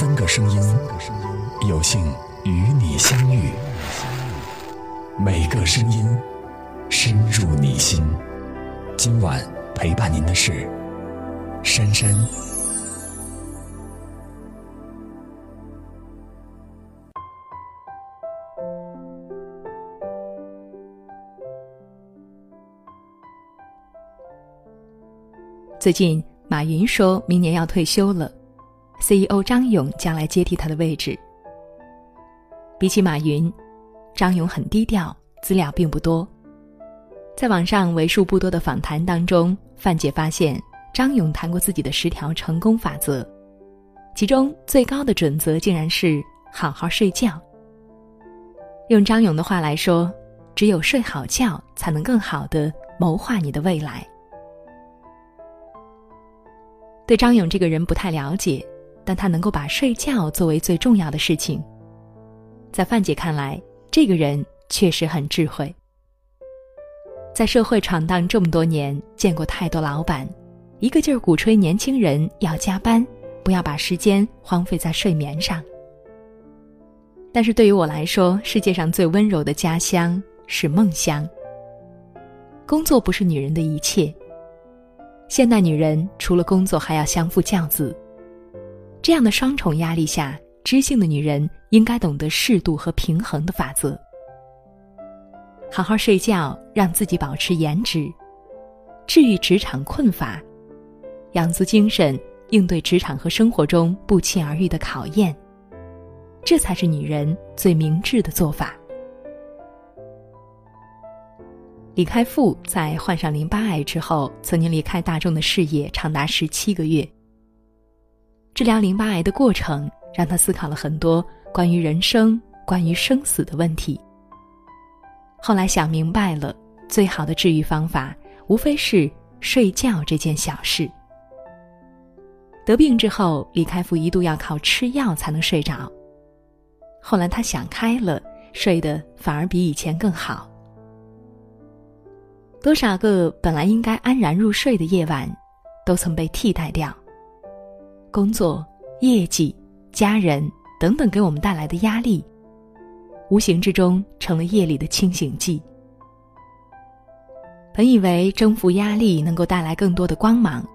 三个声音，有幸与你相遇。每个声音深入你心。今晚陪伴您的是珊珊。最近，马云说明年要退休了，CEO 张勇将来接替他的位置。比起马云，张勇很低调，资料并不多。在网上为数不多的访谈当中，范姐发现张勇谈过自己的十条成功法则，其中最高的准则竟然是好好睡觉。用张勇的话来说，只有睡好觉，才能更好的谋划你的未来。对张勇这个人不太了解，但他能够把睡觉作为最重要的事情。在范姐看来，这个人确实很智慧。在社会闯荡这么多年，见过太多老板，一个劲儿鼓吹年轻人要加班，不要把时间荒废在睡眠上。但是对于我来说，世界上最温柔的家乡是梦乡。工作不是女人的一切。现代女人除了工作还要相夫教子，这样的双重压力下，知性的女人应该懂得适度和平衡的法则。好好睡觉，让自己保持颜值，治愈职场困乏，养足精神，应对职场和生活中不期而遇的考验，这才是女人最明智的做法。李开复在患上淋巴癌之后，曾经离开大众的视野长达十七个月。治疗淋巴癌的过程让他思考了很多关于人生、关于生死的问题。后来想明白了，最好的治愈方法无非是睡觉这件小事。得病之后，李开复一度要靠吃药才能睡着。后来他想开了，睡得反而比以前更好。多少个本来应该安然入睡的夜晚，都曾被替代掉。工作、业绩、家人等等给我们带来的压力，无形之中成了夜里的清醒剂。本以为征服压力能够带来更多的光芒，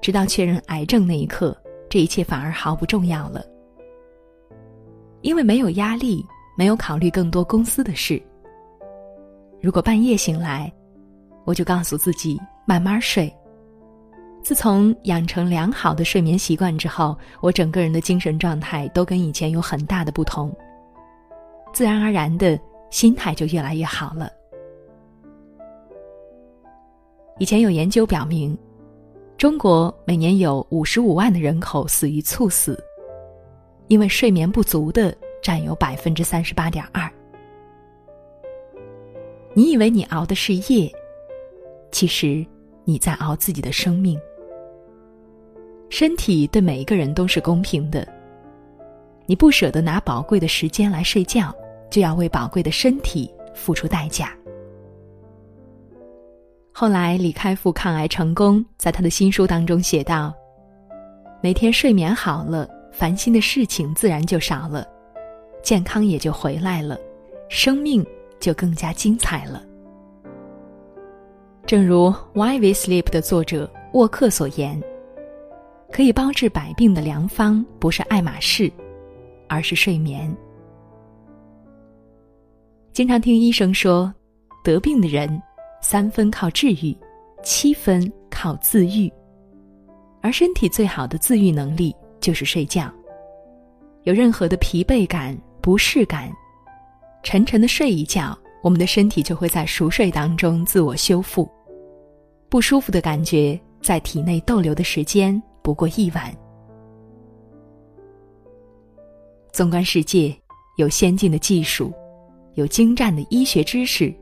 直到确认癌症那一刻，这一切反而毫不重要了。因为没有压力，没有考虑更多公司的事。如果半夜醒来，我就告诉自己慢慢睡。自从养成良好的睡眠习惯之后，我整个人的精神状态都跟以前有很大的不同。自然而然的心态就越来越好了。以前有研究表明，中国每年有五十五万的人口死于猝死，因为睡眠不足的占有百分之三十八点二。你以为你熬的是夜？其实，你在熬自己的生命。身体对每一个人都是公平的。你不舍得拿宝贵的时间来睡觉，就要为宝贵的身体付出代价。后来，李开复抗癌成功，在他的新书当中写道：“每天睡眠好了，烦心的事情自然就少了，健康也就回来了，生命就更加精彩了。”正如《Why We Sleep》的作者沃克所言：“可以包治百病的良方，不是爱马仕，而是睡眠。”经常听医生说，得病的人三分靠治愈，七分靠自愈，而身体最好的自愈能力就是睡觉。有任何的疲惫感、不适感，沉沉的睡一觉，我们的身体就会在熟睡当中自我修复。不舒服的感觉在体内逗留的时间不过一晚。纵观世界，有先进的技术，有精湛的医学知识，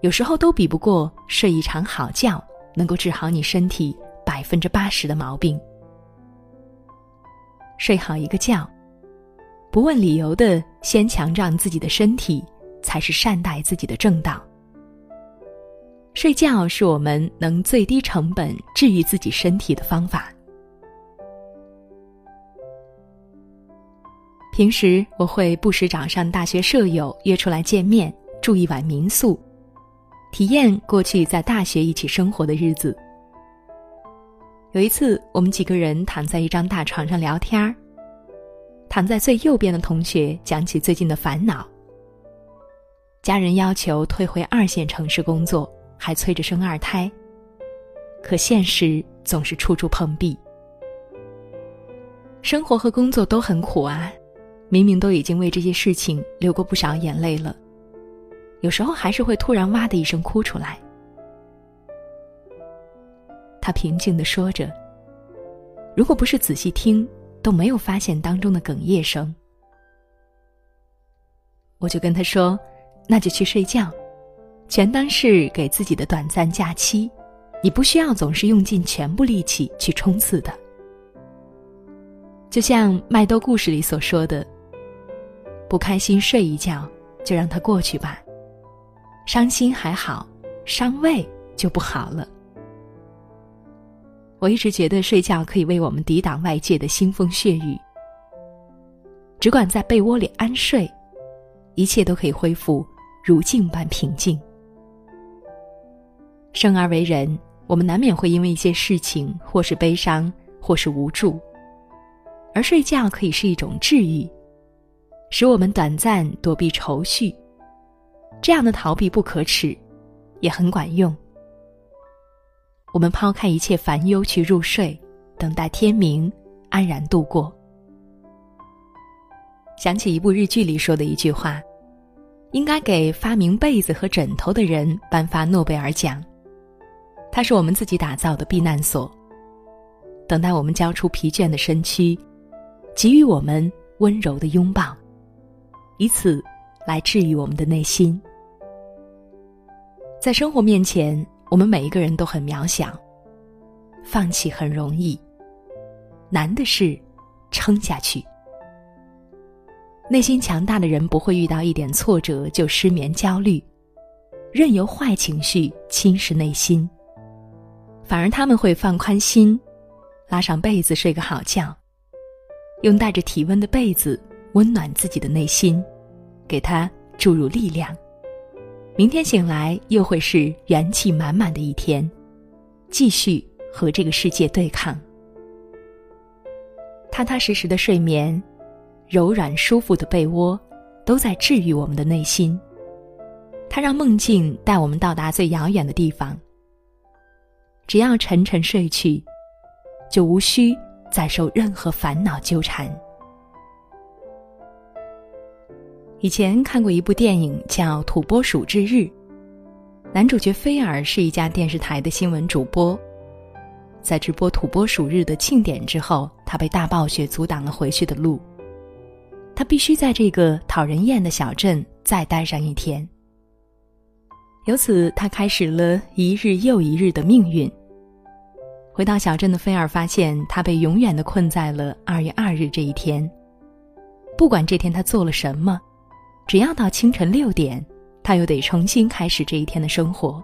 有时候都比不过睡一场好觉能够治好你身体百分之八十的毛病。睡好一个觉，不问理由的先强壮自己的身体，才是善待自己的正道。睡觉是我们能最低成本治愈自己身体的方法。平时我会不时找上大学舍友约出来见面，住一晚民宿，体验过去在大学一起生活的日子。有一次，我们几个人躺在一张大床上聊天儿。躺在最右边的同学讲起最近的烦恼。家人要求退回二线城市工作，还催着生二胎。可现实总是处处碰壁，生活和工作都很苦啊。明明都已经为这些事情流过不少眼泪了，有时候还是会突然哇的一声哭出来。他平静的说着：“如果不是仔细听，都没有发现当中的哽咽声。”我就跟他说：“那就去睡觉，全当是给自己的短暂假期。你不需要总是用尽全部力气去冲刺的。就像麦兜故事里所说的。”不开心睡一觉，就让它过去吧。伤心还好，伤胃就不好了。我一直觉得睡觉可以为我们抵挡外界的腥风血雨，只管在被窝里安睡，一切都可以恢复如镜般平静。生而为人，我们难免会因为一些事情，或是悲伤，或是无助，而睡觉可以是一种治愈。使我们短暂躲避愁绪，这样的逃避不可耻，也很管用。我们抛开一切烦忧去入睡，等待天明，安然度过。想起一部日剧里说的一句话：“应该给发明被子和枕头的人颁发诺贝尔奖。”它是我们自己打造的避难所，等待我们交出疲倦的身躯，给予我们温柔的拥抱。以此，来治愈我们的内心。在生活面前，我们每一个人都很渺小，放弃很容易，难的是撑下去。内心强大的人不会遇到一点挫折就失眠焦虑，任由坏情绪侵蚀内心，反而他们会放宽心，拉上被子睡个好觉，用带着体温的被子。温暖自己的内心，给他注入力量。明天醒来又会是元气满满的一天，继续和这个世界对抗。踏踏实实的睡眠，柔软舒服的被窝，都在治愈我们的内心。它让梦境带我们到达最遥远的地方。只要沉沉睡去，就无需再受任何烦恼纠缠。以前看过一部电影叫《土拨鼠之日》，男主角菲尔是一家电视台的新闻主播，在直播土拨鼠日的庆典之后，他被大暴雪阻挡了回去的路，他必须在这个讨人厌的小镇再待上一天。由此，他开始了一日又一日的命运。回到小镇的菲尔发现，他被永远的困在了二月二日这一天，不管这天他做了什么。只要到清晨六点，他又得重新开始这一天的生活。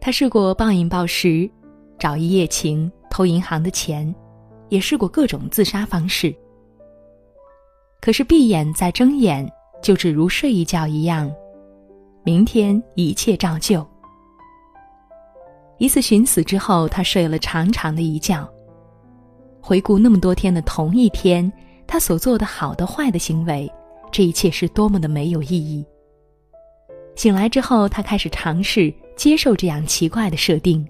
他试过暴饮暴食，找一夜情，偷银行的钱，也试过各种自杀方式。可是闭眼再睁眼，就只如睡一觉一样，明天一切照旧。一次寻死之后，他睡了长长的一觉。回顾那么多天的同一天，他所做的好的坏的行为。这一切是多么的没有意义。醒来之后，他开始尝试接受这样奇怪的设定，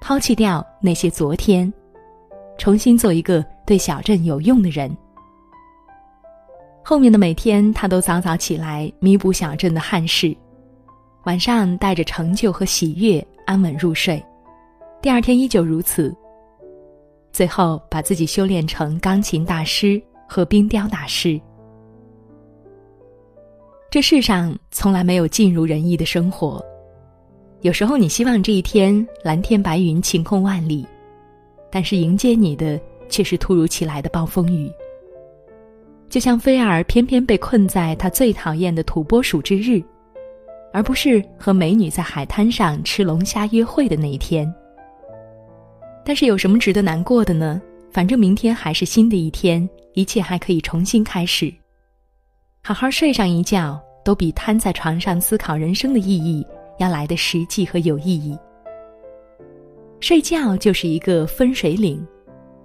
抛弃掉那些昨天，重新做一个对小镇有用的人。后面的每天，他都早早起来弥补小镇的憾事，晚上带着成就和喜悦安稳入睡，第二天依旧如此。最后，把自己修炼成钢琴大师和冰雕大师。这世上从来没有尽如人意的生活，有时候你希望这一天蓝天白云、晴空万里，但是迎接你的却是突如其来的暴风雨。就像菲尔偏偏被困在他最讨厌的土拨鼠之日，而不是和美女在海滩上吃龙虾约会的那一天。但是有什么值得难过的呢？反正明天还是新的一天，一切还可以重新开始。好好睡上一觉，都比瘫在床上思考人生的意义要来的实际和有意义。睡觉就是一个分水岭，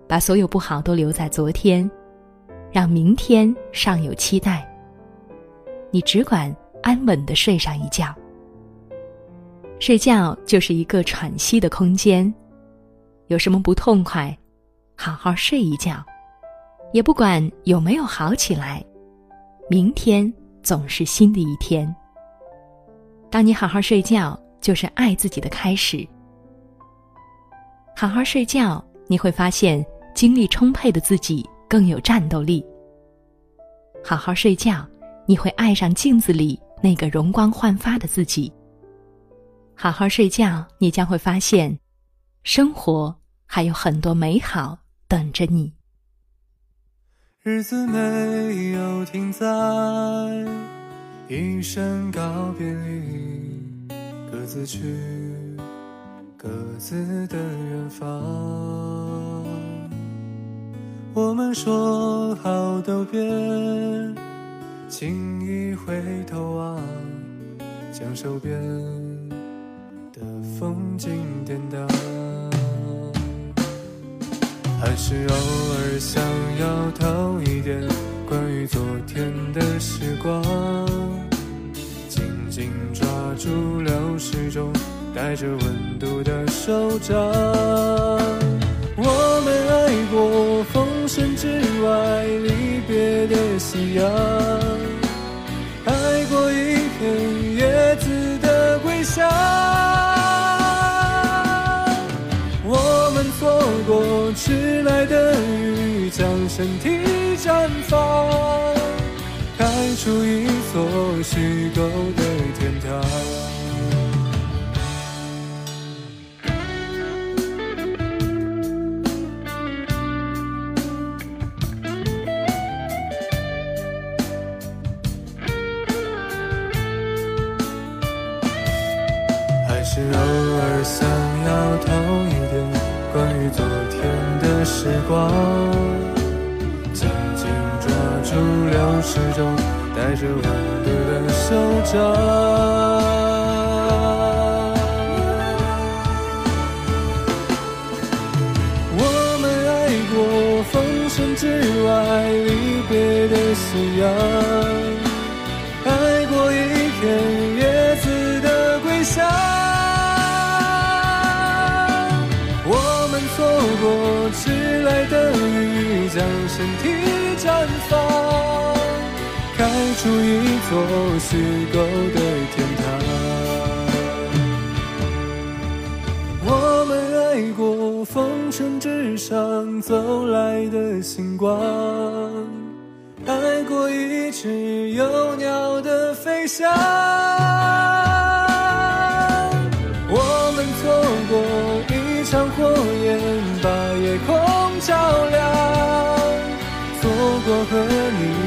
把所有不好都留在昨天，让明天尚有期待。你只管安稳的睡上一觉。睡觉就是一个喘息的空间，有什么不痛快，好好睡一觉，也不管有没有好起来，明天总是新的一天。当你好好睡觉，就是爱自己的开始。好好睡觉，你会发现精力充沛的自己更有战斗力。好好睡觉，你会爱上镜子里那个容光焕发的自己。好好睡觉，你将会发现，生活还有很多美好等着你。日子没有停在一声告别里，各自去各自的远方。我们说好都别轻易回头望，将手边。的风景颠倒，还是偶尔想要偷一点关于昨天的时光，紧紧抓住流逝中带着温度的手掌。我们爱过风声之外离别的夕阳，绽放，开出一座虚构的天堂。还是偶尔想要偷一点关于昨天。的时光，流逝中带着温度的手掌。我们爱过风声之外离别的夕阳，爱过一片叶子的归乡。我们错过迟来的雨，将身体绽放，开出一座虚构的天堂。我们爱过风尘之上走来的星光，爱过一只有鸟的飞翔。我们错过一场火焰把夜空照亮，错过和你